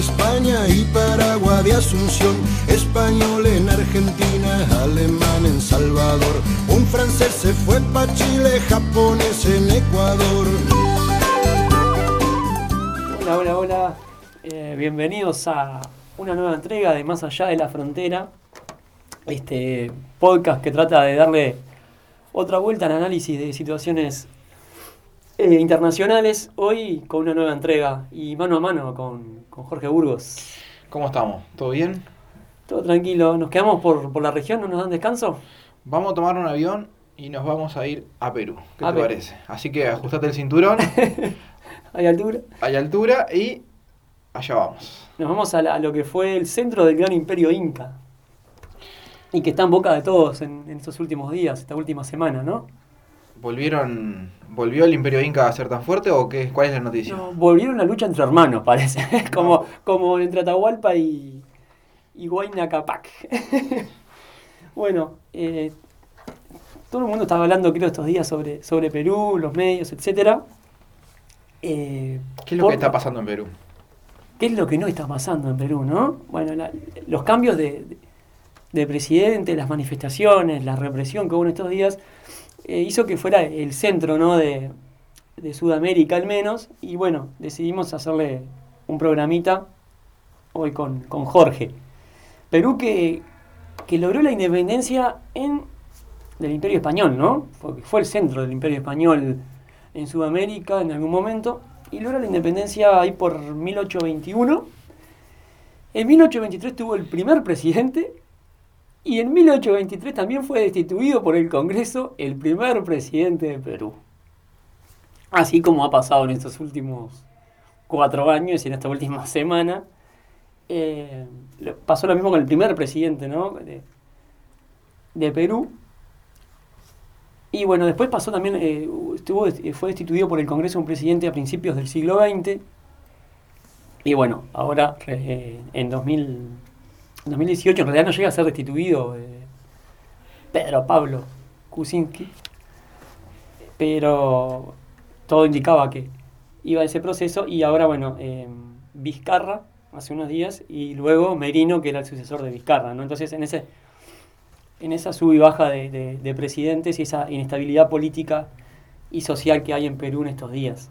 España y Paraguay de Asunción, español en Argentina, alemán en Salvador, un francés se fue para Chile, japonés en Ecuador. Hola, hola, hola. Eh, bienvenidos a una nueva entrega de Más Allá de la Frontera. Este podcast que trata de darle otra vuelta al análisis de situaciones eh, internacionales. Hoy con una nueva entrega y mano a mano con, con Jorge Burgos. ¿Cómo estamos? ¿Todo bien? Todo tranquilo. ¿Nos quedamos por, por la región? ¿No nos dan descanso? Vamos a tomar un avión y nos vamos a ir a Perú. ¿Qué A te Perú. parece? Así que ajustate el cinturón, ¿Hay altura? hay altura y allá vamos. Nos vamos a, la- a lo que fue el centro del gran imperio inca. Y que está en boca de todos en, en estos últimos días, esta última semana, ¿no? ¿Volvieron, ¿Volvió el Imperio Inca a ser tan fuerte o qué? ¿Cuál es la noticia? No, volvieron la lucha entre hermanos, parece. como, como entre Atahualpa y, y Huayna Capac. bueno, eh, todo el mundo estaba hablando, creo, estos días sobre, sobre Perú, los medios, etcétera. Eh, ¿Qué es lo por- que está pasando en Perú? ¿Qué es lo que no está pasando en Perú, no? Bueno, la- los cambios de, de- de presidente, las manifestaciones, la represión que hubo en estos días, eh, hizo que fuera el centro, ¿no? De, de Sudamérica al menos. Y bueno, decidimos hacerle un programita hoy con, con Jorge. Perú que, que logró la independencia en, del Imperio Español, ¿no? Porque fue el centro del Imperio Español en Sudamérica en algún momento. Y logra la independencia ahí por 1821. En 1823 tuvo el primer presidente. Y en 1823 también fue destituido por el Congreso el primer presidente de Perú. Así como ha pasado en estos últimos cuatro años y en esta última semana. Eh, pasó lo mismo con el primer presidente ¿no? de, de Perú. Y bueno, después pasó también, eh, estuvo, eh, fue destituido por el Congreso un presidente a principios del siglo XX. Y bueno, ahora eh, en 2000, en 2018 en realidad no llega a ser destituido eh, Pedro Pablo Kuczynski. Pero todo indicaba que iba ese proceso y ahora, bueno, eh, Vizcarra hace unos días y luego Merino, que era el sucesor de Vizcarra, ¿no? Entonces, en ese en esa sub y baja de, de- de presidentes y esa inestabilidad política y social que hay en Perú en estos días.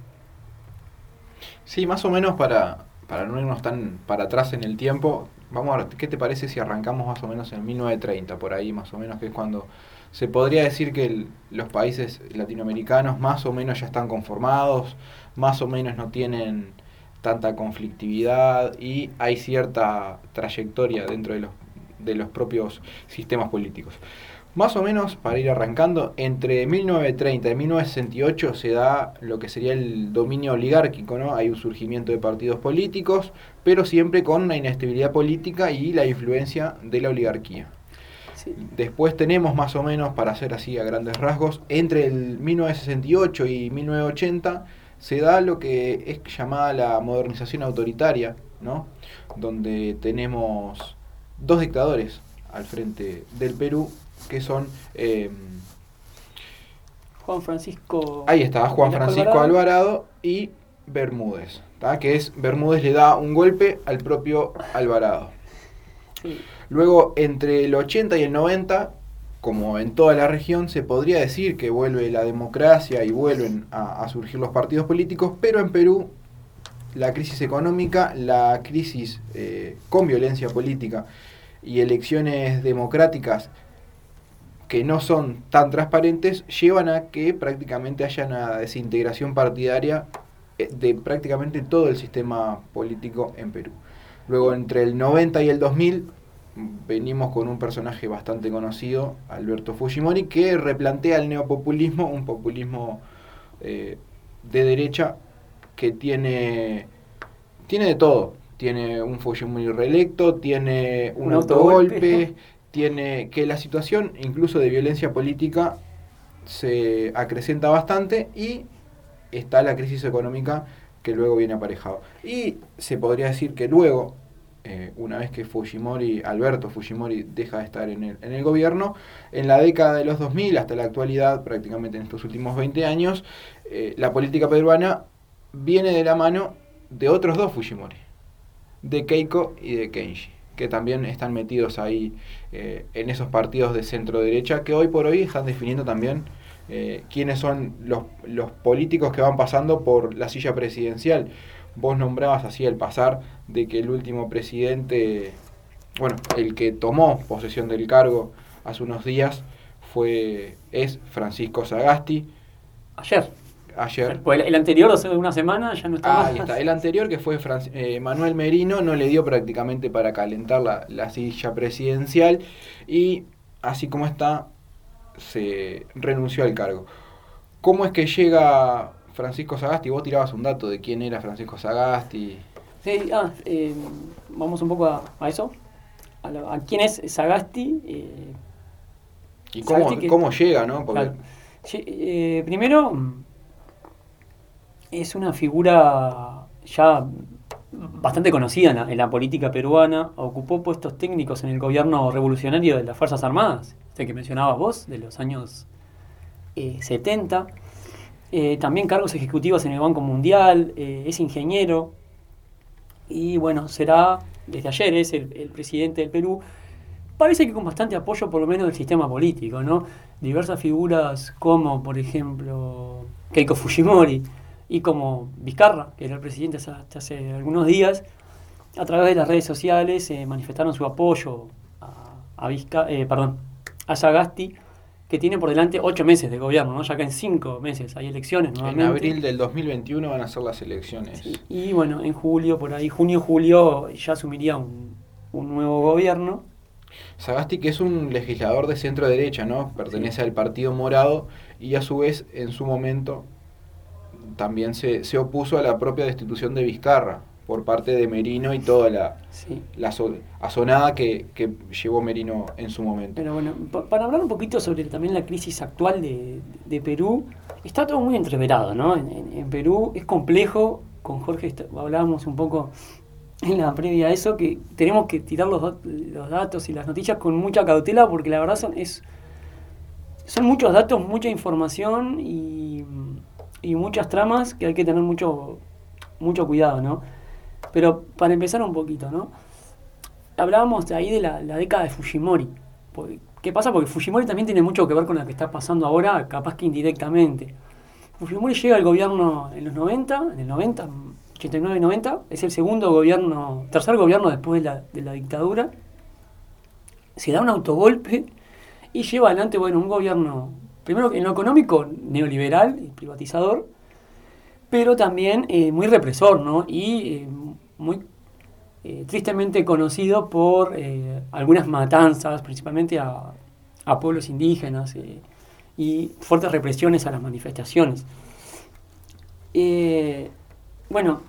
Sí, más o menos para, para no irnos tan para atrás en el tiempo, vamos a ver, ¿qué te parece si arrancamos más o menos en 1930, por ahí más o menos, que es cuando se podría decir que los países latinoamericanos más o menos ya están conformados, más o menos no tienen tanta conflictividad y hay cierta trayectoria dentro de los, de los propios sistemas políticos. Más o menos, para ir arrancando, entre 1930 y 1968 se da lo que sería el dominio oligárquico, ¿no? Hay un surgimiento de partidos políticos, pero siempre con una inestabilidad política y la influencia de la oligarquía. Sí. Después tenemos más o menos, para hacer así a grandes rasgos, entre el 1968 y 1980 se da lo que es llamada la modernización autoritaria, ¿no? Donde tenemos dos dictadores al frente del Perú, que son, eh, Juan Francisco. ahí está, Juan Francisco Alvarado y Bermúdez, ¿tá? que es Bermúdez le da un golpe al propio Alvarado. Sí. Luego, entre el 80 y el 90, como en toda la región, se podría decir que vuelve la democracia y vuelven a, a surgir los partidos políticos, pero en Perú la crisis económica, la crisis eh, con violencia política y elecciones democráticas que no son tan transparentes llevan a que prácticamente haya una desintegración partidaria eh, de prácticamente todo el sistema político en Perú. Luego entre el 90 y el 2000 venimos con un personaje bastante conocido, Alberto Fujimori, que replantea el neopopulismo, un populismo eh, de derecha que tiene, tiene de todo. Tiene un Fujimori reelecto, tiene un, Un autogolpe. autogolpe, tiene que la situación incluso de violencia política se acrecenta bastante y está la crisis económica que luego viene aparejado. Y se podría decir que luego, eh, una vez que Fujimori, Alberto Fujimori, deja de estar en el, en el gobierno, en la década de los 2000 hasta la actualidad, prácticamente en estos últimos 20 años, eh, la política peruana viene de la mano de otros dos Fujimori, de Keiko y de Kenji, que también están metidos ahí eh, en esos partidos de centro derecha que hoy por hoy están definiendo también eh, quiénes son los, los políticos que van pasando por la silla presidencial. Vos nombrabas así el pasar de que el último presidente, bueno, el que tomó posesión del cargo hace unos días fue es Francisco Sagasti. Ayer. Ayer. Pues el, anterior, hace una semana, ya no estaba. Ah, ahí está. El anterior, que fue eh, Manuel Merino, no le dio prácticamente para calentar la, la silla presidencial y así como está, se renunció al cargo. ¿Cómo es que llega Francisco Sagasti? Vos tirabas un dato de quién era Francisco Sagasti. Sí, ah, eh, vamos un poco a, a eso. A, quién es Sagasti. eh, ¿Y cómo, Sagasti que- cómo llega, no? Porque Claro. Sí, eh, primero, es una figura ya bastante conocida en la, política peruana. Ocupó puestos técnicos en el gobierno revolucionario de las Fuerzas Armadas, este que mencionabas vos, de los años eh, 70. Eh, también cargos ejecutivos en el Banco Mundial, eh, es ingeniero y bueno, será, desde ayer es el, el presidente del Perú. Parece que con bastante apoyo por lo menos del sistema político, ¿no? Diversas figuras como, por ejemplo, Keiko Fujimori y como Vizcarra, que era el presidente hasta hace algunos días, a través de las redes sociales eh, manifestaron su apoyo a, a Vizca- eh, perdón, a Sagasti, que tiene por delante ocho meses de gobierno, ¿no? ya que en cinco meses hay elecciones en abril del 2021 van a ser las elecciones. Sí, Y bueno, en julio, por ahí, junio, julio, ya asumiría un, un nuevo gobierno. Sagasti que es un legislador de centro derecha, ¿no? Pertenece al Partido Morado y a su vez en su momento también se, se opuso a la propia destitución de Vizcarra por parte de Merino y toda la, Sí. la so- azonada que, que llevó Merino en su momento. Pero bueno, pa- para hablar un poquito sobre también la crisis actual de, de Perú, está todo muy entreverado, ¿no? En, en- en Perú es complejo, con Jorge hablábamos un poco en la previa a eso, que tenemos que tirar los, los datos y las noticias con mucha cautela porque la verdad son, es, son muchos datos, mucha información y, y muchas tramas que hay que tener mucho, mucho cuidado, ¿no? Pero para empezar un poquito, ¿no? Hablábamos de ahí de la, la década de Fujimori. ¿Qué pasa? Porque Fujimori también tiene mucho que ver con lo que está pasando ahora, capaz que indirectamente. Fujimori llega al gobierno en los 90, en el 90, 89 y 90, es el segundo gobierno, tercer gobierno después de la, de la dictadura. Se da un autogolpe y lleva adelante, bueno, un gobierno, primero en lo económico, neoliberal y privatizador, pero también eh, muy represor, ¿no? Y eh, muy eh, tristemente conocido por algunas matanzas, principalmente a, a pueblos indígenas y fuertes represiones a las manifestaciones. Bueno,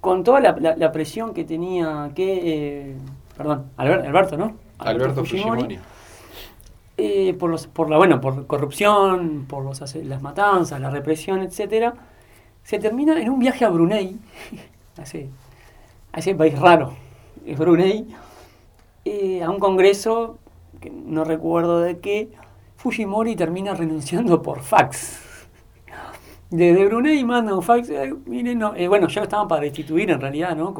con toda la, la- la presión que tenía que, perdón, Albert- Alberto, ¿no? Alberto Fujimori. Eh, por los, por la bueno, por corrupción, por los, las matanzas, la represión, etcétera, se termina en un viaje a Brunei, a ese, a ese país raro, es Brunei, eh, a un congreso que no recuerdo de qué, Fujimori termina renunciando por fax. Desde Brunei manda un fax, eh, miren, no, bueno, ya estaban para destituir en realidad, ¿no?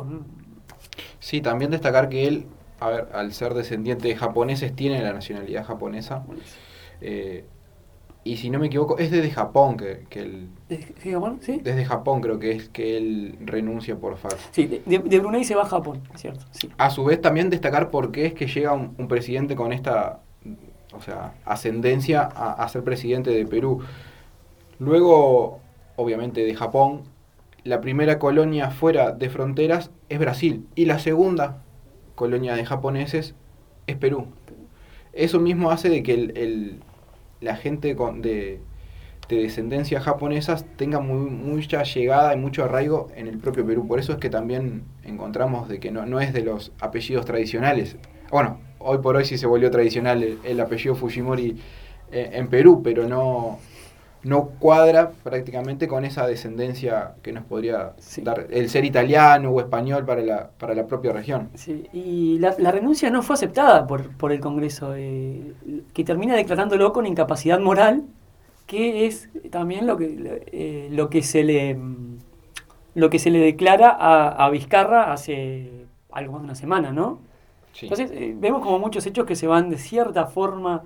Sí, también destacar que él, a ver, al ser descendiente de japoneses, tiene la nacionalidad japonesa. Eh, y si no me equivoco, es desde Japón que, que él... ¿de- de Japón? ¿Sí? Desde Japón creo que es que él renuncia por fax. Sí, de, Brunei se va a Japón, cierto, sí. A su vez también destacar por qué es que llega un, un presidente con esta o sea, ascendencia a, a ser presidente de Perú. Luego, obviamente, de Japón, la primera colonia fuera de fronteras es Brasil y la segunda colonia de japoneses es Perú. Eso mismo hace de que el, el- la gente con- de, de descendencia japonesas tenga mucha llegada y mucho arraigo en el propio Perú. Por eso es que también encontramos de que no, no es de los apellidos tradicionales. Bueno, hoy por hoy sí se volvió tradicional el, el apellido Fujimori eh, en Perú, pero no, no cuadra prácticamente con esa descendencia que nos podría Sí. dar el ser italiano o español para la, para la propia región. Sí, y la, la renuncia no fue aceptada por, por el Congreso, eh, que termina declarándolo con incapacidad moral, que es también lo que, eh, lo que se le mm, lo que se le declara a, a Vizcarra hace algo más de una semana, ¿no? Sí. Entonces, eh, vemos como muchos hechos que se van de cierta forma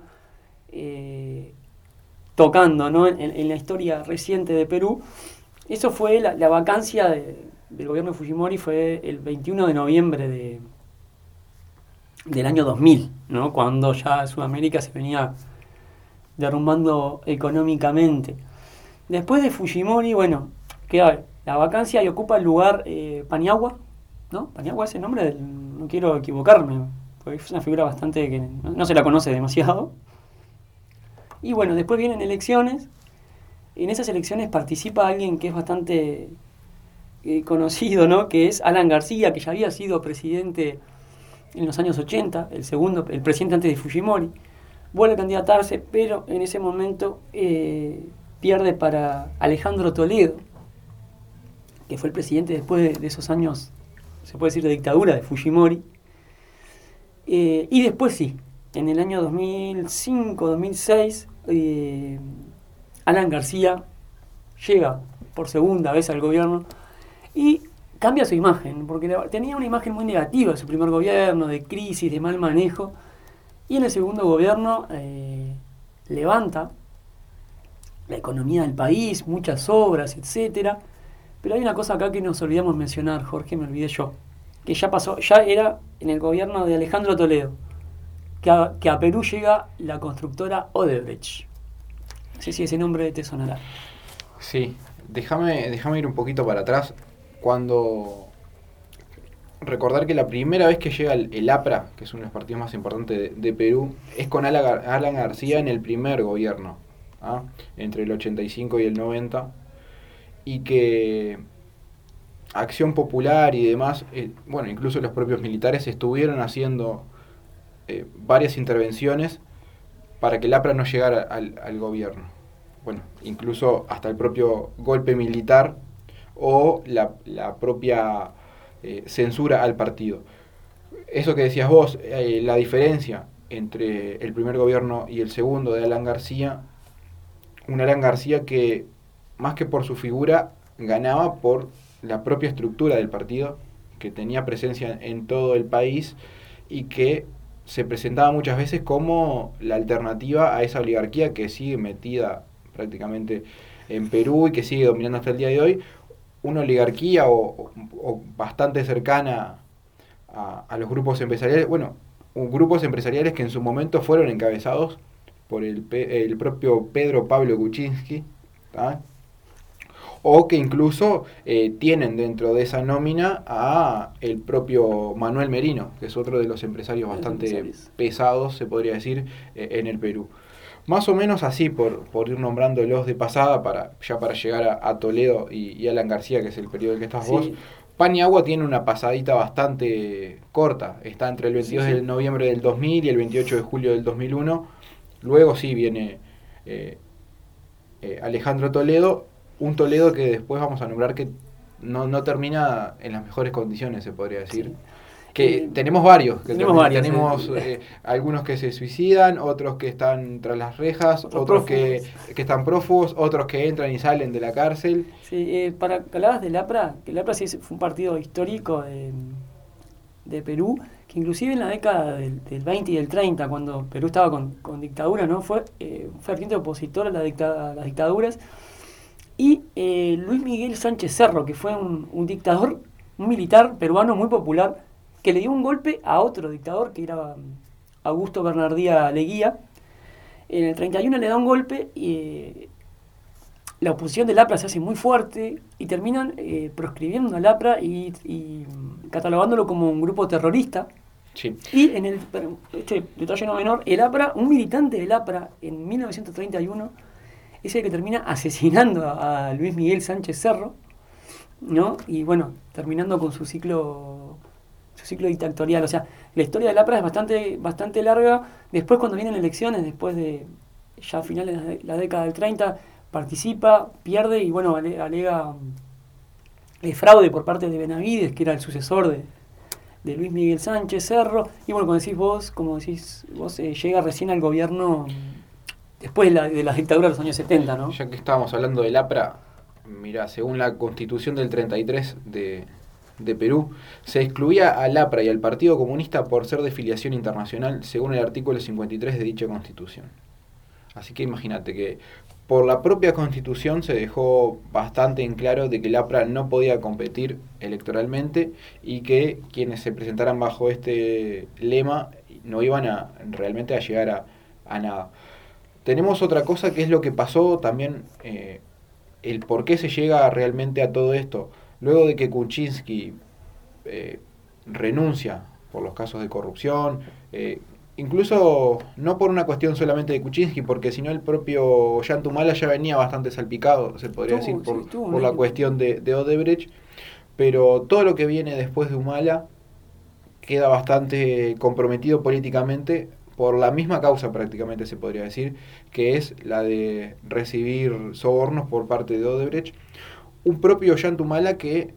eh, tocando ¿no? en, la historia reciente de Perú. Eso fue la, la vacancia de- del gobierno de Fujimori, fue el 21 de noviembre de, del año 2000, ¿no? cuando ya Sudamérica se venía derrumbando económicamente. Después de Fujimori, bueno, queda la vacancia y ocupa el lugar eh, Paniagua, ¿no? Paniagua es el nombre del, no quiero equivocarme, porque es una figura bastante que no se la conoce demasiado. Y bueno, después vienen elecciones. En esas elecciones participa alguien que es bastante eh, conocido, ¿no? Que es Alan García, que ya había sido presidente en los años 80, el segundo, el presidente antes de Fujimori. Vuelve a candidatarse, pero en ese momento eh, pierde para Alejandro Toledo, que fue el presidente después de, esos años, se puede decir, de dictadura de Fujimori. Eh, y después sí, en el año 2005-2006, eh, Alan García llega por segunda vez al gobierno y cambia su imagen, porque tenía una imagen muy negativa de su primer gobierno, de crisis, de mal manejo, y en el segundo gobierno eh, levanta la economía del país, muchas obras, etcétera. Pero hay una cosa acá que nos olvidamos mencionar, Jorge, me olvidé yo, que ya pasó, ya era en el gobierno de Alejandro Toledo, que a, que a Perú llega la constructora Odebrecht. No sé si ese nombre te sonará. Sí, déjame, déjame ir un poquito para atrás. Cuando recordar que la primera vez que llega el, el APRA, que es uno de los partidos más importantes de, Perú, es con Alan García en el primer gobierno, ¿ah? entre el 85 y el 90, y que Acción Popular y demás, eh, bueno, incluso los propios militares estuvieron haciendo eh, varias intervenciones para que el APRA no llegara al, gobierno. Bueno, incluso hasta el propio golpe militar o la, la propia eh, censura al partido. Eso que decías vos, eh, la diferencia entre el primer gobierno y el segundo de Alan García, un Alan García que más que por su figura ganaba por la propia estructura del partido, que tenía presencia en todo el país y que se presentaba muchas veces como la alternativa a esa oligarquía que sigue metida prácticamente en Perú y que sigue dominando hasta el día de hoy, una oligarquía o, o- bastante cercana a, a los grupos empresariales, bueno, grupos empresariales que en su momento fueron encabezados por el, el propio Pedro Pablo Kuczynski. O que incluso eh, tienen dentro de esa nómina a el propio Manuel Merino, que es otro de los empresarios bastante empresarios. pesados, se podría decir, eh, en el Perú. Más o menos así, por, por ir nombrándolos de pasada, para ya para llegar a, a Toledo y, y Alan García, que es el periodo del que estás Sí. vos. Pan y Agua tiene una pasadita bastante corta, está entre el 22 Sí, sí. de noviembre del 2000 y el 28 de julio del 2001. Luego sí viene eh, eh, Alejandro Toledo, un Toledo que después vamos a nombrar que no, no termina en las mejores condiciones, se podría decir. Sí. Que Eh, tenemos varios, que tenemos varios, tenemos sí. eh, algunos que se suicidan, otros que están tras las rejas, Otros otros que, que están prófugos, otros que entran y salen de la cárcel. Sí, eh, para que hablabas del APRA, que el APRA sí es- fue un partido histórico de, de Perú, que inclusive en la década del, del 20 y del 30, cuando Perú estaba con, con dictadura, ¿no? fue eh, un ferviente opositor a, la dicta- a las dictaduras. Y eh, Luis Miguel Sánchez Cerro, que fue un, un dictador, un militar peruano muy popular, que le dio un golpe a otro dictador, que era mm, Augusto Bernardía Leguía. En el 31 le da un golpe y eh, la oposición del APRA se hace muy fuerte y terminan eh, proscribiendo al APRA y, y, mm, catalogándolo como un grupo terrorista. Sí. Y en el, este detalle no menor, el APRA, un militante del APRA en 1931 es el que termina asesinando a, Luis Miguel Sánchez Cerro, ¿no? Y bueno, terminando con su ciclo su ciclo dictatorial. O sea, la historia del APRA es bastante, bastante larga. Después cuando vienen elecciones, después de ya finales de la década del 30, participa, pierde y bueno, ale- alega eh, fraude por parte de Benavides, que era el sucesor de, de Luis Miguel Sánchez Cerro. Y bueno, como decís vos, como decís vos, eh, llega recién al gobierno mm, después de la, de la dictadura de los años 70, ¿no? Ya que estábamos hablando del APRA, mira, según la constitución del 33 de, de Perú, se excluía al APRA y al Partido Comunista por ser de filiación internacional, según el artículo 53 de dicha constitución. Así que imagínate que por la propia constitución se dejó bastante en claro de que el APRA no podía competir electoralmente y que quienes se presentaran bajo este lema no iban a realmente a llegar a, a nada. Tenemos otra cosa que es lo que pasó también, eh, el por qué se llega realmente a todo esto. Luego de que Kuczynski eh, renuncia por los casos de corrupción, eh, incluso no por una cuestión solamente de Kuczynski, porque si no el propio Yantumala ya venía bastante salpicado, se podría decir, por, la cuestión de, de, Odebrecht, pero todo lo que viene después de Humala queda bastante comprometido políticamente por la misma causa prácticamente se podría decir, que es la de recibir sobornos por parte de Odebrecht. Un propio Yantumala que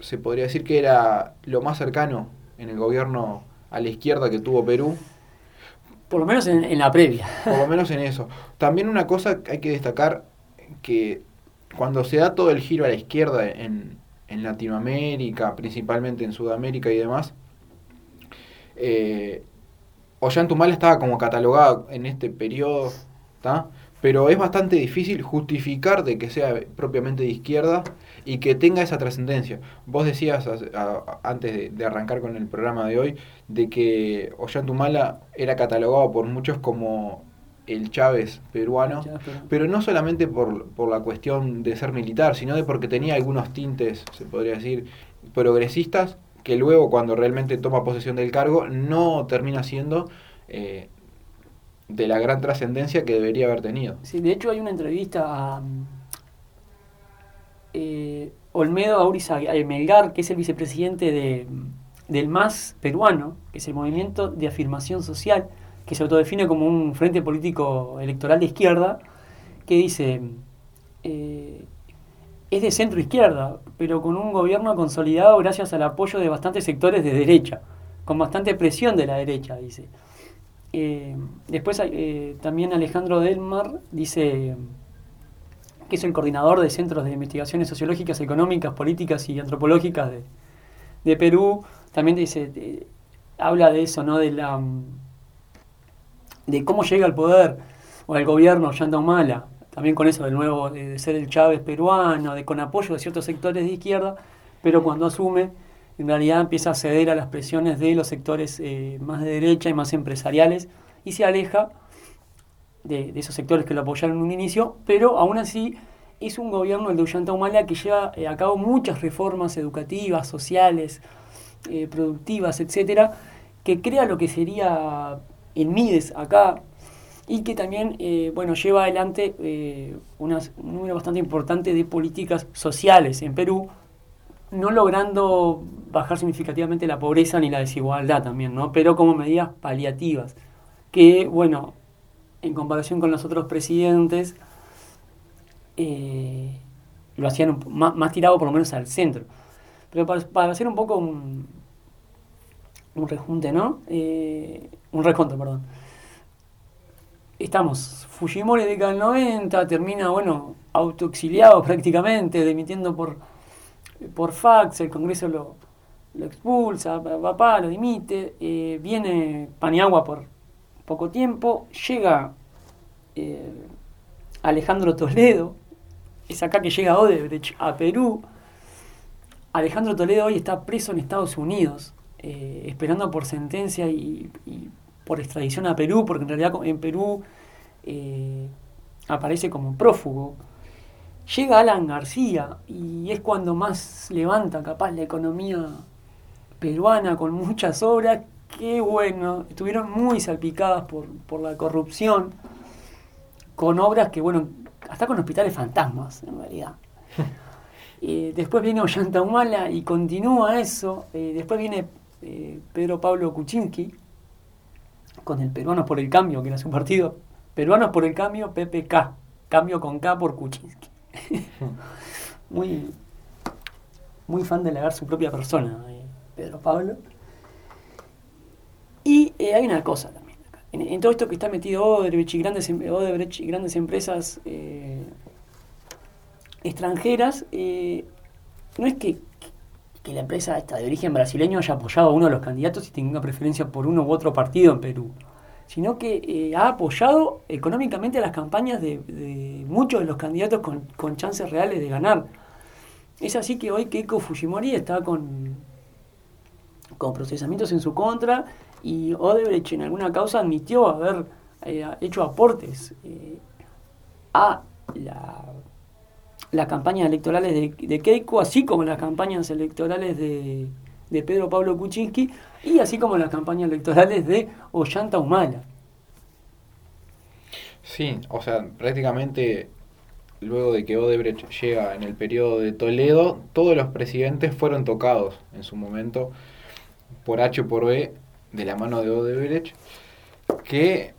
se podría decir que era lo más cercano en el gobierno a la izquierda que tuvo Perú. Por lo menos en, la previa. Por lo menos en eso. También una cosa que hay que destacar, que cuando se da todo el giro a la izquierda en, en Latinoamérica, principalmente en Sudamérica y demás, eh, Ollantumal estaba como catalogado en este periodo, pero es bastante difícil justificar de que sea propiamente de izquierda y que tenga esa trascendencia. Vos decías antes de, arrancar con el programa de hoy de que Ollantumala era catalogado por muchos como el Chávez peruano, pero no solamente por, por la cuestión de ser militar, sino de porque tenía algunos tintes, se podría decir, progresistas que luego cuando realmente toma posesión del cargo no termina siendo eh, de la gran trascendencia que debería haber tenido. Sí, de hecho hay una entrevista a eh, Olmedo Auriza Melgar, que es el vicepresidente de, del MAS peruano, que es el Movimiento de Afirmación Social, que se autodefine como un frente político electoral de izquierda, que dice... Eh, es de centro izquierda, pero con un gobierno consolidado gracias al apoyo de bastantes sectores de derecha, con bastante presión de la derecha, dice. Eh, después eh, también Alejandro Delmar dice que es el coordinador de centros de investigaciones sociológicas, económicas, políticas y antropológicas de, Perú. También dice, habla de eso, ¿no? De la de cómo llega al poder o al gobierno Yanda Humala también con eso de nuevo de, ser el Chávez peruano, de con apoyo de ciertos sectores de izquierda, pero cuando asume, en realidad empieza a ceder a las presiones de los sectores eh, más de derecha y más empresariales y se aleja de, esos sectores que lo apoyaron en un inicio, pero aún así es un gobierno, el de Ullanta Humala, que lleva eh, a cabo muchas reformas educativas, sociales, eh, productivas, etcétera, que crea lo que sería el MIDES acá, y que también eh, bueno, lleva adelante eh, un número bastante importante de políticas sociales en Perú, no logrando bajar significativamente la pobreza ni la desigualdad también, ¿no? pero como medidas paliativas, que bueno, en comparación con los otros presidentes, eh, lo hacían más, tirado por lo menos al centro. Pero para, hacer un poco un, un rejunte, ¿no? un reconto, perdón estamos, Fujimori década del 90, termina, bueno, autoexiliado prácticamente, demitiendo por, por fax, el Congreso lo, lo expulsa, papá lo dimite, eh, viene Paniagua por poco tiempo, llega eh, Alejandro Toledo, es acá que llega Odebrecht a Perú, Alejandro Toledo hoy está preso en Estados Unidos, eh, esperando por sentencia y por extradición a Perú, porque en realidad en Perú eh, aparece como prófugo. Llega Alan García y es cuando más levanta capaz la economía peruana con muchas obras que bueno, estuvieron muy salpicadas por, la corrupción, con obras que bueno, hasta con hospitales fantasmas en realidad. Eh, después viene Ollanta Humala y continúa eso. Eh, después viene Pedro Pablo Kuczynski, con el Peruanos por el Cambio, que era su partido. Peruanos por el Cambio, PPK. Cambio con K por Kuczynski. muy, muy fan de leer su propia persona, eh, Pedro Pablo. Y eh, hay una cosa también. En, todo esto que está metido Odebrecht y grandes, em, Odebrecht grandes empresas eh, extranjeras, no es que, que la empresa esta de origen brasileño haya apoyado a uno de los candidatos y tenga preferencia por uno u otro partido en Perú, sino que eh, ha apoyado económicamente las campañas de, muchos de los candidatos con, con, chances reales de ganar. Es así que hoy Keiko Fujimori está con, con procesamientos en su contra y Odebrecht en alguna causa admitió haber eh, hecho aportes eh, a la, las campañas electorales de, Keiko, así como las campañas electorales de, de, Pedro Pablo Kuczynski y así como las campañas electorales de Ollanta Humala. Sí, o sea, prácticamente luego de que Odebrecht llega en el periodo de Toledo, todos los presidentes fueron tocados en su momento por H o por B de la mano de Odebrecht, que,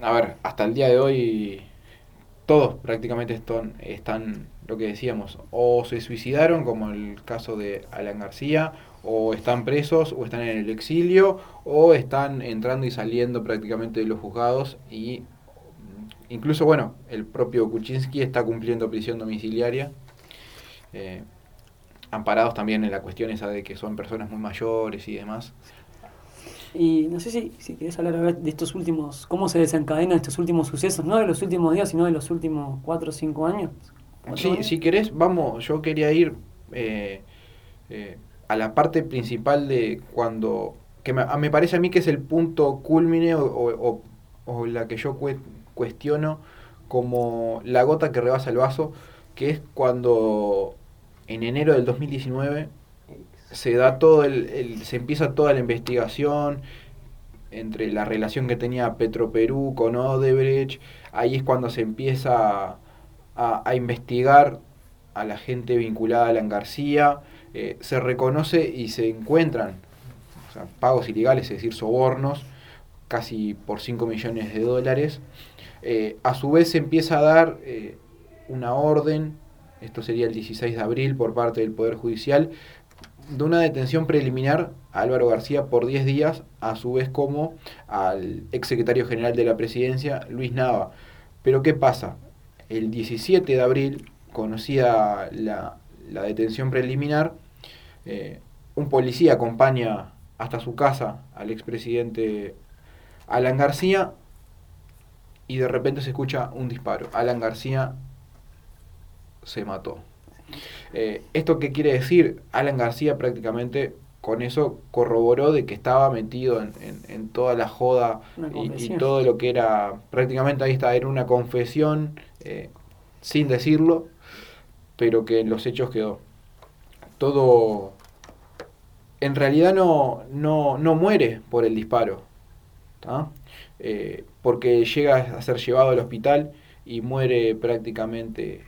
a ver, hasta el día de hoy todos prácticamente están, están, lo que decíamos, o se suicidaron, como el caso de Alan García, o están presos, o están en el exilio, o están entrando y saliendo prácticamente de los juzgados y incluso, bueno, el propio Kuczynski está cumpliendo prisión domiciliaria. Eh, amparados también en la cuestión esa de que son personas muy mayores y demás. Y no sé si, si querés hablar de estos últimos, cómo se desencadenan estos últimos sucesos, no de los últimos días, sino de los últimos cuatro o cinco años. Sí, si querés, vamos, yo quería ir eh, eh, a la parte principal de cuando, que me, me, parece a mí que es el punto culmine o, o, o la que yo cuestiono como la gota que rebasa el vaso, que es cuando en enero del 2019 se da todo el, se empieza toda la investigación entre la relación que tenía Petroperú con Odebrecht, ahí es cuando se empieza a, a investigar a la gente vinculada a Alan García, eh, se reconoce y se encuentran pagos ilegales, es decir, sobornos, casi por 5 millones de dólares. Eh, a su vez se empieza a dar eh, una orden, esto sería el 16 de abril por parte del Poder Judicial, de una detención preliminar a Álvaro García por 10 días, a su vez como al exsecretario general de la presidencia, Luis Nava. Pero ¿qué pasa? El 17 de abril, conocida la, detención preliminar, eh, un policía acompaña hasta su casa al expresidente Alan García y de repente se escucha un disparo. Alan García se mató. Eh, ¿Esto qué quiere decir? Alan García prácticamente con eso corroboró de que estaba metido en, en, en toda la joda y, y, todo lo que era, prácticamente ahí está, era una confesión eh, sin decirlo, pero que en los hechos quedó. Todo, en realidad no, no, no muere por el disparo, eh, porque llega a ser llevado al hospital y muere prácticamente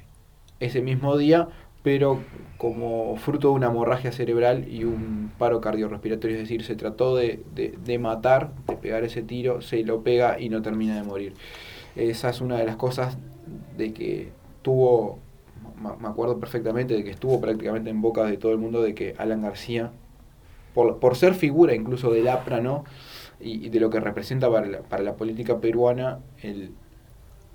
ese mismo día, pero como fruto de una hemorragia cerebral y un paro cardiorrespiratorio, es decir, se trató de, de, matar, de pegar ese tiro, se lo pega y no termina de morir. Esa es una de las cosas de que tuvo, me acuerdo perfectamente, de que estuvo prácticamente en boca de todo el mundo de que Alan García, por, por ser figura incluso del APRA, ¿no? Y, y de lo que representa para la, para la política peruana, el,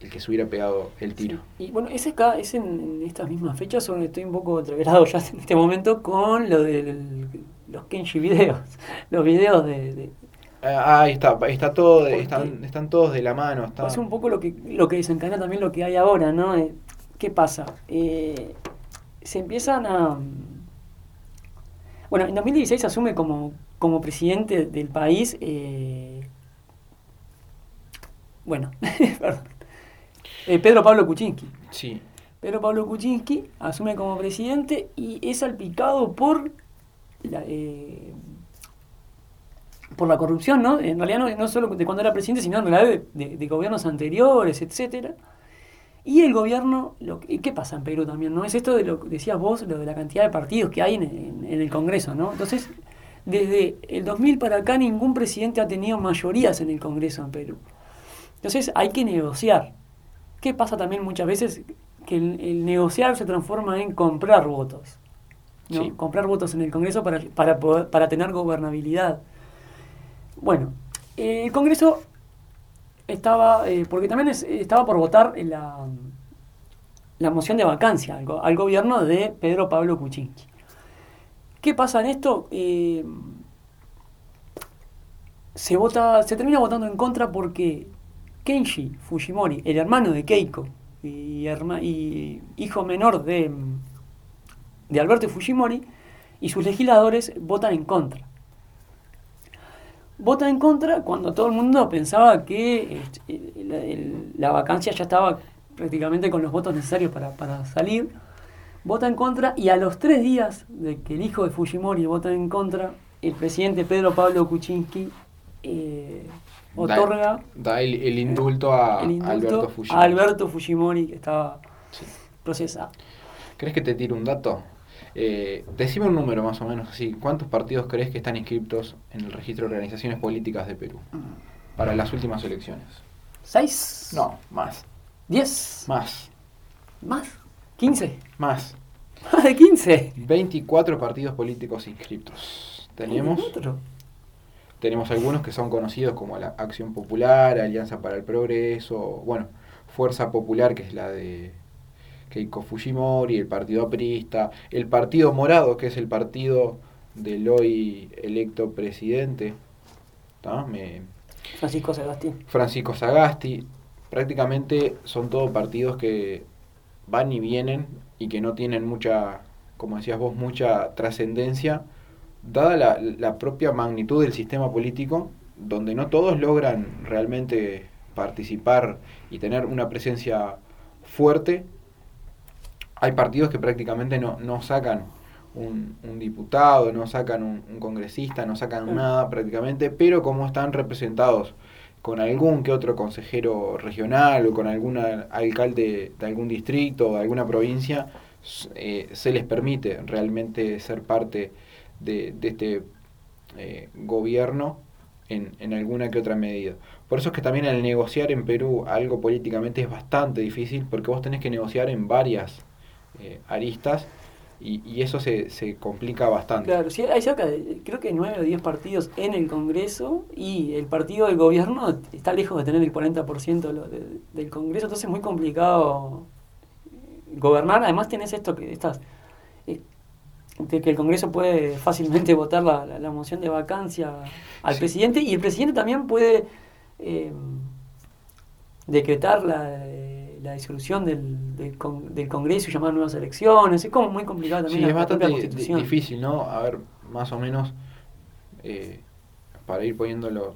el que se hubiera pegado el tiro. Sí. Y bueno, es acá, es en, en, estas mismas fechas donde estoy un poco atreverado ya en este momento con lo de los Kenji videos, los videos de... de ah, ahí está, está todo, de, están, están todos de la mano. Está... Es un poco lo que, lo que desencadena también lo que hay ahora, ¿no? Eh, ¿Qué pasa? Eh, se empiezan a... Bueno, en 2016 asume como, como presidente del país... Eh, bueno, perdón eh, Pedro Pablo Kuczynski. Sí. Pedro Pablo Kuczynski asume como presidente y es salpicado por la, eh, por la corrupción, ¿no? En realidad no, no, solo de cuando era presidente, sino en realidad de, de, de gobiernos anteriores, etcétera. Y el gobierno, lo, ¿qué pasa en Perú también? ¿no? Es esto de lo que decías vos, lo de la cantidad de partidos que hay en, en, en el Congreso, ¿no? Entonces, desde el 2000 para acá ningún presidente ha tenido mayorías en el Congreso en Perú. Entonces hay que negociar. ¿Qué pasa también muchas veces? Que el, el negociar se transforma en comprar votos. ¿no? Sí. Comprar votos en el Congreso para, para, poder, para tener gobernabilidad. Bueno, eh, el Congreso estaba, eh, porque también es, estaba por votar la, la moción de vacancia al, al gobierno de Pedro Pablo Kuczynski. ¿Qué pasa en esto? Eh, se, vota, se termina votando en contra porque Kenji Fujimori, el hermano de Keiko y, y hijo menor de, de Alberto Fujimori, y sus legisladores votan en contra. Votan en contra cuando todo el mundo pensaba que este, la vacancia ya estaba prácticamente con los votos necesarios para, para salir. Vota en contra y a los tres días de que el hijo de Fujimori vota en contra, el presidente Pedro Pablo Kuczynski eh, otorga da, el, indulto, a, Alberto Fujimori. que estaba procesado. ¿Crees que te tire un dato? Eh, decime un número más o menos así. ¿Cuántos partidos crees que están inscritos en el registro de organizaciones políticas de Perú para las últimas elecciones? ¿Seis? No, más. ¿Diez? Más. ¿Más? ¿Quince? Más. ¿Más de quince? 24 partidos políticos inscritos. Tenemos. Tenemos algunos que son conocidos como la Acción Popular, Alianza para el Progreso, bueno, Fuerza Popular, que es la de Keiko Fujimori, el Partido Aprista, el Partido Morado, que es el partido del hoy electo presidente. Francisco Sagasti. Francisco Sagasti. Prácticamente son todos partidos que van y vienen y que no tienen mucha, como decías vos, mucha trascendencia dada la, la, propia magnitud del sistema político, donde no todos logran realmente participar y tener una presencia fuerte, hay partidos que prácticamente no, no sacan un, diputado, no sacan un, congresista, no sacan nada prácticamente, pero como están representados con algún que otro consejero regional o con algún alcalde de algún distrito o de alguna provincia, eh, se les permite realmente ser parte de, este eh, gobierno en, en, alguna que otra medida. Por eso es que también el negociar en Perú algo políticamente es bastante difícil porque vos tenés que negociar en varias eh, aristas y, y, eso se, se complica bastante. Claro, sí, hay cerca de, creo que 9 o 10 partidos en el Congreso y el partido del gobierno está lejos de tener el 40% de, del Congreso, entonces es muy complicado gobernar. Además tenés esto que estás de que el Congreso puede fácilmente votar la, la, moción de vacancia al presidente y el presidente también puede eh, decretar la, la disolución del, del, del, Congreso y llamar nuevas elecciones. Es como muy complicado también. Sí, es bastante difícil, ¿no? A ver, más o menos, eh, para ir poniéndolo,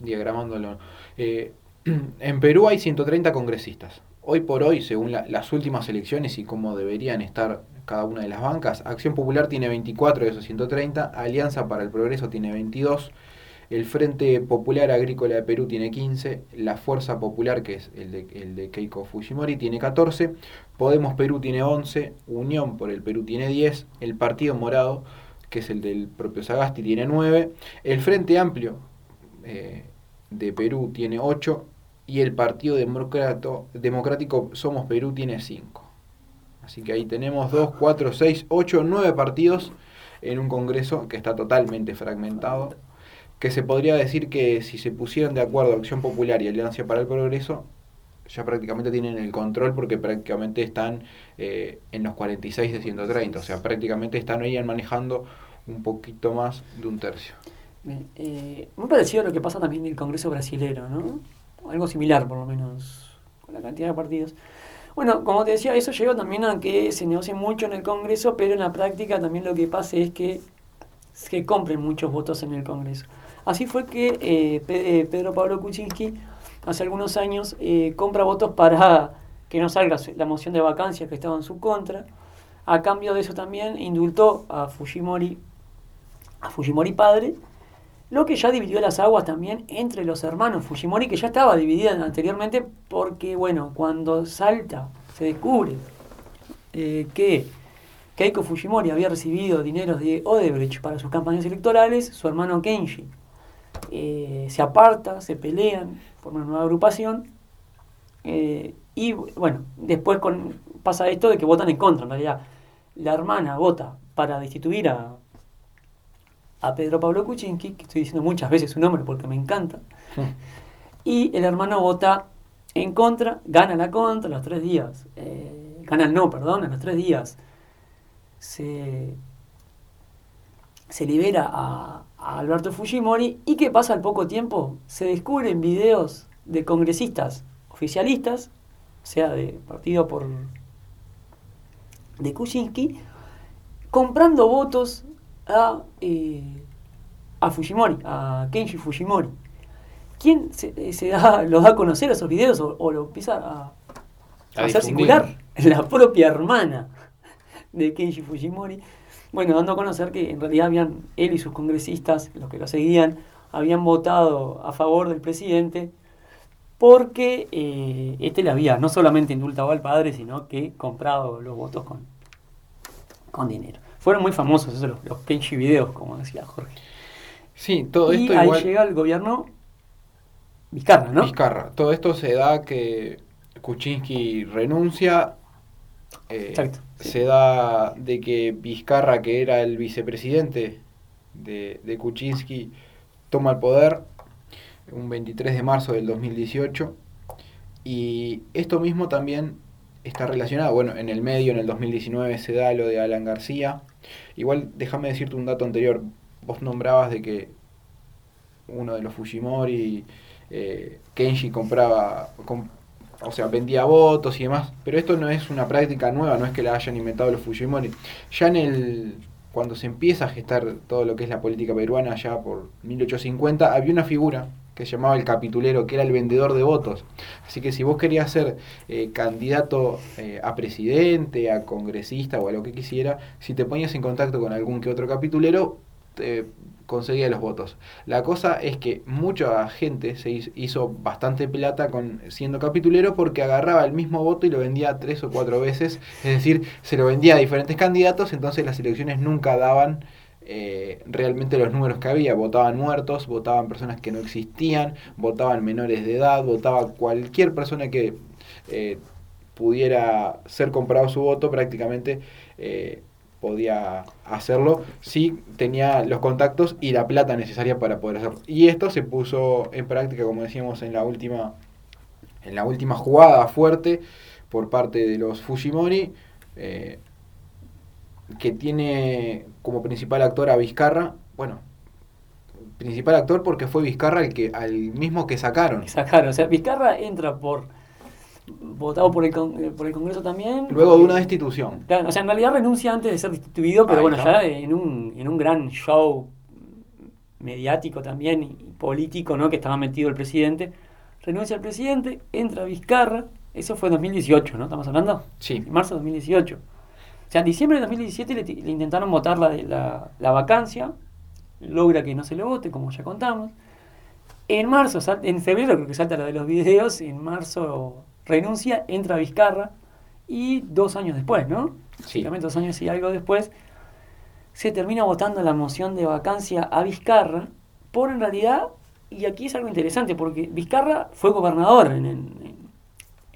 diagramándolo. Eh, en Perú hay 130 congresistas. Hoy por hoy, según las últimas elecciones y como deberían estar cada una de las bancas. Acción Popular tiene 24 de esos 130, Alianza para el Progreso tiene 22, el Frente Popular Agrícola de Perú tiene 15, la Fuerza Popular, que es el de, el de Keiko Fujimori, tiene 14, Podemos Perú tiene 11, Unión por el Perú tiene 10, el Partido Morado, que es el del propio Sagasti, tiene 9, el Frente Amplio eh, de Perú tiene 8 y el Partido Democrático Somos Perú tiene 5. Así que ahí tenemos 2, 4, 6, 8, 9 partidos en un Congreso que está totalmente fragmentado, que se podría decir que si se pusieran de acuerdo Acción Popular y Alianza para el Progreso, ya prácticamente tienen el control porque prácticamente están eh, en los 46 de 130, o sea, prácticamente están ahí manejando un poquito más de un tercio. Eh, muy parecido a lo que pasa también en el Congreso brasilero, ¿no? Algo similar, por lo menos, con la cantidad de partidos. Bueno, como te decía, eso lleva también a que se negocie mucho en el Congreso, pero en la práctica también lo que pasa es que se compren muchos votos en el Congreso. Así fue que eh, eh, Pedro Pablo Kuczynski hace algunos años eh, compra votos para que no salga la moción de vacancia que estaba en su contra. A cambio de eso también indultó a Fujimori, a Fujimori padre, lo que ya dividió las aguas también entre los hermanos Fujimori, que ya estaba dividida anteriormente, porque, bueno, cuando salta, se descubre eh, que Keiko Fujimori había recibido dineros de Odebrecht para sus campañas electorales, su hermano Kenji eh, se aparta, se pelean, forman una nueva agrupación, eh, y bueno, después con, pasa esto de que votan en contra, en realidad. La hermana vota para destituir a a Pedro Pablo Kuczynski, que estoy diciendo muchas veces su nombre porque me encanta, y el hermano vota en contra, gana la contra los tres días. Eh, Canal No, perdón, a los tres días se, se libera a, a Alberto Fujimori y ¿qué pasa al poco tiempo? Se descubren videos de congresistas oficialistas, o sea, de partido por de Kuczynski, comprando votos a, eh, a Fujimori, a Kenji Fujimori. ¿Quién se, eh, se da, los da a conocer esos videos o, o lo empieza a, A hacer circular? La propia hermana de Kenji Fujimori. Bueno, dando a conocer que en realidad habían, él y sus congresistas, los que lo seguían, habían votado a favor del presidente porque eh, este le había no solamente indultado al padre, sino que comprado los votos con, con dinero. Fueron muy famosos esos los, los Kenji videos, como decía Jorge. Sí, todo y esto ahí igual. llega el gobierno Vizcarra, ¿no? Vizcarra. Todo esto se da que Kuczynski renuncia. eh, Exacto, sí. Se da de que Vizcarra, que era el vicepresidente de, de Kuczynski, toma el poder un 23 de marzo del 2018. Y esto mismo también está relacionado, bueno, en el medio, en el 2019 se da lo de Alan García. Igual déjame decirte un dato anterior. Vos nombrabas de que uno de los Fujimori, eh, Kenji compraba, com- o sea, vendía votos y demás, pero esto no es una práctica nueva, no es que la hayan inventado los Fujimori. Ya en el, cuando se empieza a gestar todo lo que es la política peruana, ya por 1850, había una figura que se llamaba el capitulero, que era el vendedor de votos. Así que si vos querías ser eh, candidato eh, a presidente, a congresista o a lo que quisiera, si te ponías en contacto con algún que otro capitulero, te conseguía los votos. La cosa es que mucha gente se hizo- bastante plata con siendo capitulero porque agarraba el mismo voto y lo vendía tres o cuatro veces, es decir, se lo vendía a diferentes candidatos, entonces las elecciones nunca daban eh, realmente los números que había, votaban muertos, votaban personas que no existían, votaban menores de edad, votaba cualquier persona que eh, pudiera ser comprado su voto, prácticamente eh, podía hacerlo si tenía los contactos y la plata necesaria para poder hacerlo. Y esto se puso en práctica, como decíamos, en la última, en la última jugada fuerte por parte de los Fujimori, que tiene como principal actor a Vizcarra. Bueno, principal actor porque fue Vizcarra el que al mismo que sacaron. Sacaron. O sea, Vizcarra entra por votado por el, con- eh, por el Congreso también. Luego de una destitución. Claro, o sea, en realidad renuncia antes de ser destituido, pero Ahí bueno, está. ya en un, en un gran show mediático también y político, ¿no? Que estaba metido el presidente. Renuncia al presidente, entra Vizcarra, eso fue en 2018, ¿no? ¿Estamos hablando? Sí. En marzo de 2018. O sea, en diciembre de 2017 le, le intentaron votar la, la, la vacancia, logra que no se lo vote, como ya contamos. En marzo, sal- en febrero creo que salta la de los videos, en marzo renuncia, entra Vizcarra y dos años después, ¿no? Sí. Dos años y algo después, se termina votando la moción de vacancia a Vizcarra por en realidad, y aquí es algo interesante, porque Vizcarra fue gobernador en, en,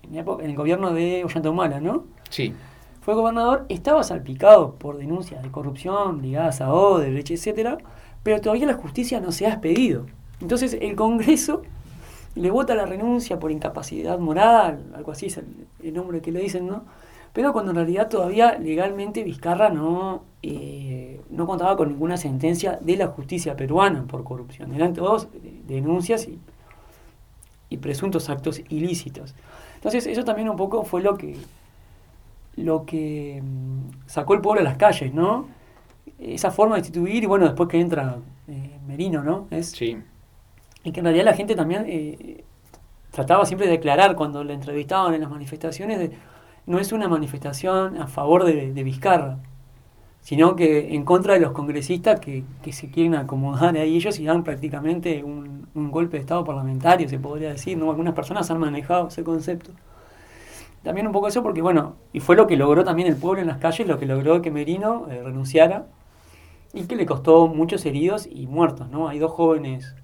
en el gobierno de Ollanta Humala, ¿no? Sí. Fue gobernador, estaba salpicado por denuncias de corrupción ligadas a Odebrecht, etcétera, pero todavía la justicia no se ha expedido. Entonces el Congreso le vota la renuncia por incapacidad moral, algo así es el, nombre que le dicen, ¿no? Pero cuando en realidad todavía legalmente Vizcarra no, eh, no contaba con ninguna sentencia de la justicia peruana por corrupción. Eran todos denuncias y, y presuntos actos ilícitos. Entonces eso también un poco fue lo que lo que mm, sacó el pueblo a las calles, ¿no? Esa forma de instituir y bueno, después que entra eh, Merino, ¿no? Es, Sí. y que en realidad la gente también eh, trataba siempre de declarar cuando le entrevistaban en las manifestaciones, de, no es una manifestación a favor de, de Vizcarra, sino que en contra de los congresistas que, que se quieren acomodar a ellos y dan prácticamente un, un golpe de Estado parlamentario, se podría decir, ¿no? Algunas personas han manejado ese concepto. También un poco eso porque, bueno, y fue lo que logró también el pueblo en las calles, lo que logró que Merino eh, renunciara y que le costó muchos heridos y muertos, ¿no? Hay dos jóvenes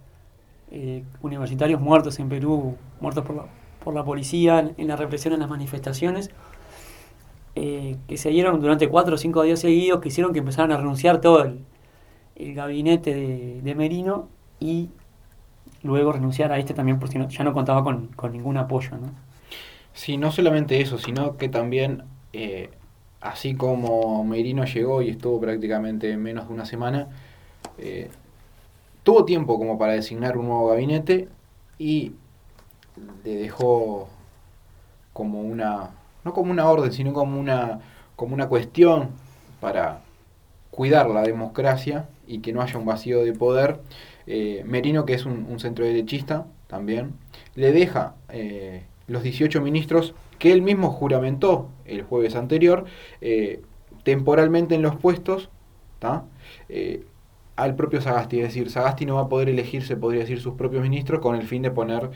eh, universitarios muertos en Perú, muertos por la, por la policía en, la represión en las manifestaciones, eh, que se dieron durante cuatro o cinco días seguidos, que hicieron que empezaran a renunciar todo el, el gabinete de, Merino y luego renunciar a este también porque ya no contaba con, con ningún apoyo, ¿no? Sí, no solamente eso, sino que también eh, así como Merino llegó y estuvo prácticamente menos de una semana, eh, tuvo tiempo como para designar un nuevo gabinete y le dejó como una, no como una orden, sino como una, como una cuestión para cuidar la democracia y que no haya un vacío de poder. Eh, Merino, que es un, un centro derechista también, le deja los 18 ministros que él mismo juramentó el jueves anterior, eh, temporalmente en los puestos, al propio Sagasti. Es decir, Sagasti no va a poder elegirse, podría decir, sus propios ministros con el fin de poner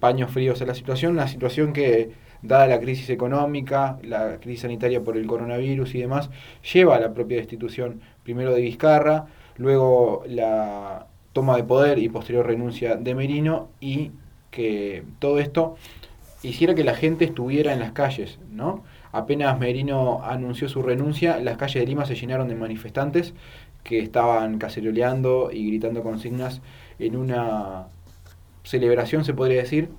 paños fríos en la situación, una situación que dada la crisis económica, la crisis sanitaria por el coronavirus y demás, lleva a la propia destitución primero de Vizcarra, luego la toma de poder y posterior renuncia de Merino y que todo esto hiciera que la gente estuviera en las calles, ¿no? Apenas Merino anunció su renuncia, las calles de Lima se llenaron de manifestantes que estaban caceroleando y gritando consignas en una celebración, se podría decir.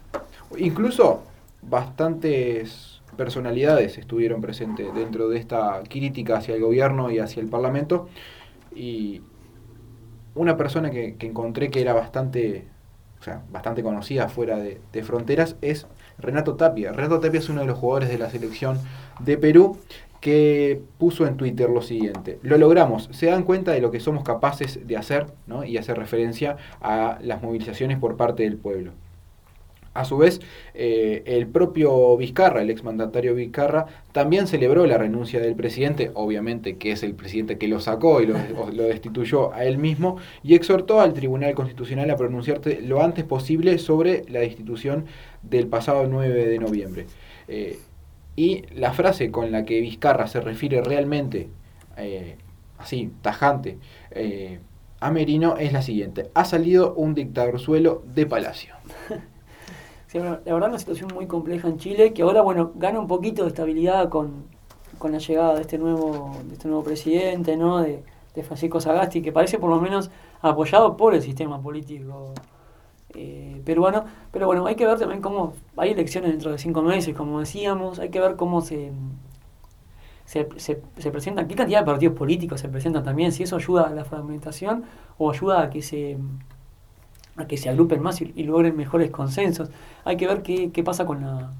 Incluso bastantes personalidades estuvieron presentes dentro de esta crítica hacia el gobierno y hacia el Parlamento. Y una persona que, encontré que era bastante, o sea, bastante conocida fuera de, de, fronteras es Renato Tapia. Renato Tapia es uno de los jugadores de la selección de Perú que puso en Twitter lo siguiente, lo logramos, se dan cuenta de lo que somos capaces de hacer y hacer referencia a las movilizaciones por parte del pueblo. A su vez, eh, el propio Vizcarra, el exmandatario Vizcarra, también celebró la renuncia del presidente, obviamente que es el presidente que lo sacó y lo, destituyó a él mismo, y exhortó al Tribunal Constitucional a pronunciarse lo antes posible sobre la destitución del pasado 9 de noviembre. Eh, y la frase con la que Vizcarra se refiere realmente, eh, así, tajante, a Merino es la siguiente. Ha salido un dictadorzuelo de palacio. La verdad una situación muy compleja en Chile, que ahora, bueno, gana un poquito de estabilidad con, la llegada de este nuevo, de este nuevo presidente, ¿no? De, Francisco Sagasti, que parece por lo menos apoyado por el sistema político eh, peruano. Pero bueno, hay que ver también cómo hay elecciones dentro de cinco meses, como decíamos, hay que ver cómo se, se, se presentan, qué cantidad de partidos políticos se presentan también, si eso ayuda a la fragmentación o ayuda a que se a que se agrupen más y, logren mejores consensos. Hay que ver qué, qué pasa con, la,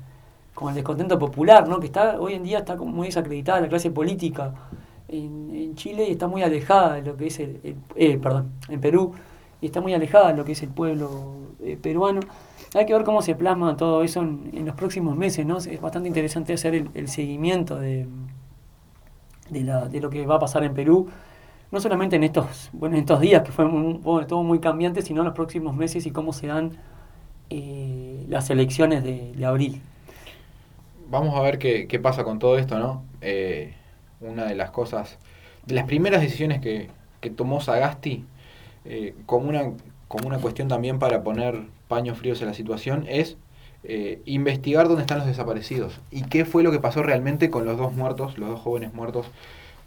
con el descontento popular, ¿no? que está hoy en día está muy desacreditada la clase política en, en Chile y está muy alejada de lo que es el, eh, perdón, en Perú y está muy alejada de lo que es el pueblo eh, peruano. Hay que ver cómo se plasma todo eso en, en, los próximos meses, ¿no? Es bastante interesante hacer el, el seguimiento de, de, la, de lo que va a pasar en Perú no solamente en estos, bueno, en estos días, que fue todo muy cambiante, sino en los próximos meses y cómo se dan eh, las elecciones de, abril. Vamos a ver qué, pasa con todo esto, ¿no? Eh, una de las cosas, de las primeras decisiones que, tomó Sagasti, eh, como, una, como una cuestión también para poner paños fríos en la situación, es investigar dónde están los desaparecidos y qué fue lo que pasó realmente con los dos muertos, los dos jóvenes muertos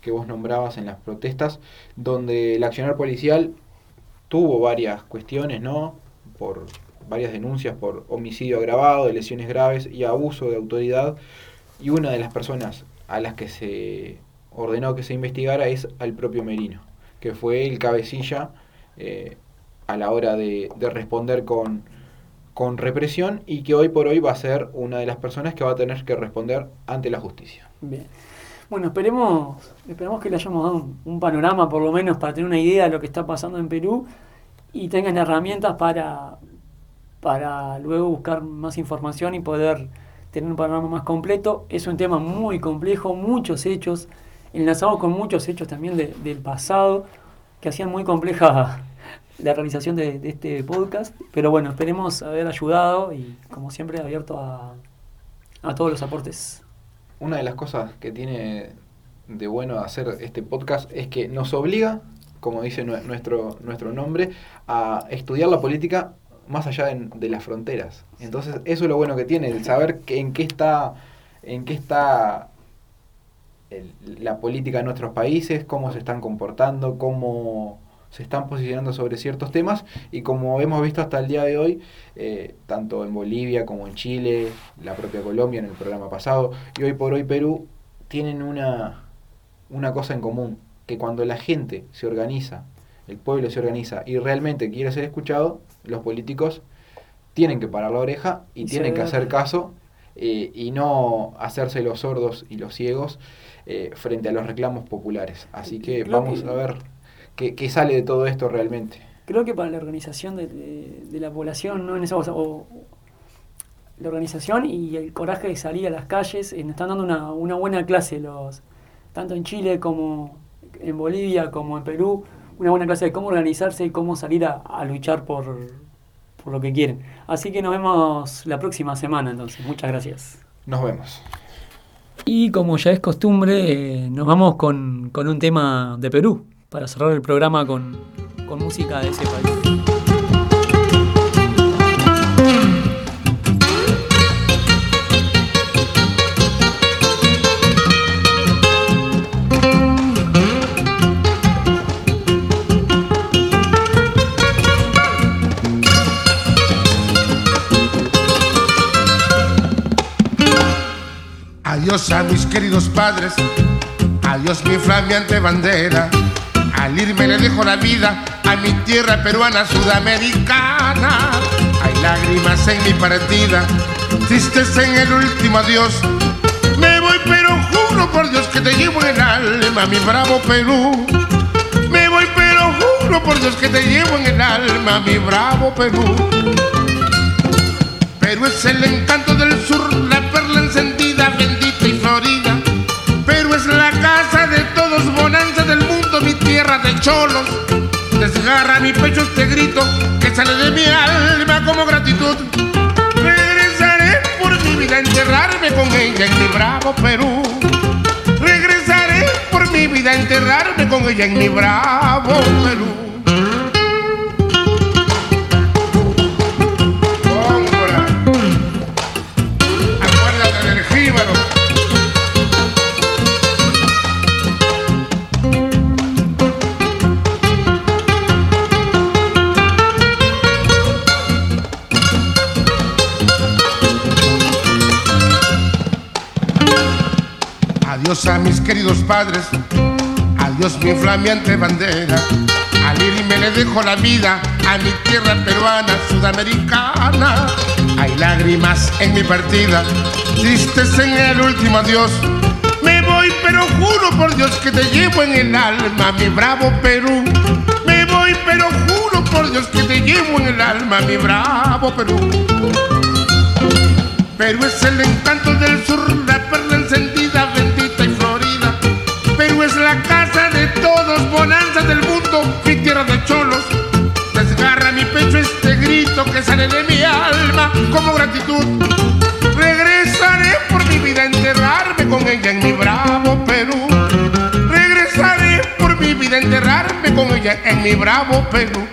que vos nombrabas en las protestas, donde el accionar policial tuvo varias cuestiones, ¿no? Por varias denuncias por homicidio agravado, de lesiones graves y abuso de autoridad. Y una de las personas a las que se ordenó que se investigara es al propio Merino, que fue el cabecilla eh, a la hora de, de responder con, con represión y que hoy por hoy va a ser una de las personas que va a tener que responder ante la justicia. Bien. Bueno, esperemos, esperemos que le hayamos dado un, panorama por lo menos para tener una idea de lo que está pasando en Perú y tengan herramientas para, para luego buscar más información y poder tener un panorama más completo. Es un tema muy complejo, muchos hechos, enlazados con muchos hechos también del pasado que hacían muy compleja la realización de, de, este podcast. Pero bueno, esperemos haber ayudado y como siempre abierto a, a todos los aportes una de las cosas que tiene de bueno hacer este podcast es que nos obliga, como dice nuestro, nuestro nombre, a estudiar la política más allá de, las fronteras. Entonces, eso es lo bueno que tiene, el saber en qué está, en qué está la política en nuestros países, cómo se están comportando, cómo se están posicionando sobre ciertos temas y como hemos visto hasta el día de hoy, eh, tanto en Bolivia como en Chile, la propia Colombia en el programa pasado y hoy por hoy Perú, tienen una, una cosa en común, que cuando la gente se organiza, el pueblo se organiza y realmente quiere ser escuchado, los políticos tienen que parar la oreja y, tienen que hacer caso eh, y no hacerse los sordos y los ciegos eh, frente a los reclamos populares. Así que vamos a ver qué, sale de todo esto realmente. Creo que para la organización de, la población, ¿no? en esa, o, la organización y el coraje de salir a las calles, eh, nos están dando una, una buena clase, los tanto en Chile como en Bolivia, como en Perú, una buena clase de cómo organizarse y cómo salir a, luchar por, por lo que quieren. Así que nos vemos la próxima semana entonces. Muchas gracias. Nos vemos. Y como ya es costumbre, eh, nos vamos con, con, un tema de Perú para cerrar el programa con, con música de ese país. Adiós a mis queridos padres, adiós mi flameante bandera. Al irme le dejo la vida a mi tierra peruana sudamericana. Hay lágrimas en mi partida, tristes en el último adiós. Me voy pero juro por Dios que te llevo en el alma, mi bravo Perú. Me voy pero juro por Dios que te llevo en el alma, mi bravo Perú. Perú es el encanto del sur, la cholos. Desgarra mi pecho este grito que sale de mi alma como gratitud. Regresaré por mi vida a enterrarme con ella en mi bravo Perú. Regresaré por mi vida a enterrarme con ella en mi bravo Perú. A mis queridos padres, adiós mi flameante bandera. Al irme le dejo la vida a mi tierra peruana, sudamericana. Hay lágrimas en mi partida, tristes en el último adiós. Me voy, pero juro por Dios que te llevo en el alma, mi bravo Perú. Me voy, pero juro por Dios que te llevo en el alma, mi bravo Perú. Perú es el encanto del sur, la la casa de todos, bonanza del mundo, mi tierra de cholos. Desgarra mi pecho este grito que sale de mi alma como gratitud. Regresaré por mi vida a enterrarme con ella en mi bravo Perú. Regresaré por mi vida a enterrarme con ella en mi bravo Perú.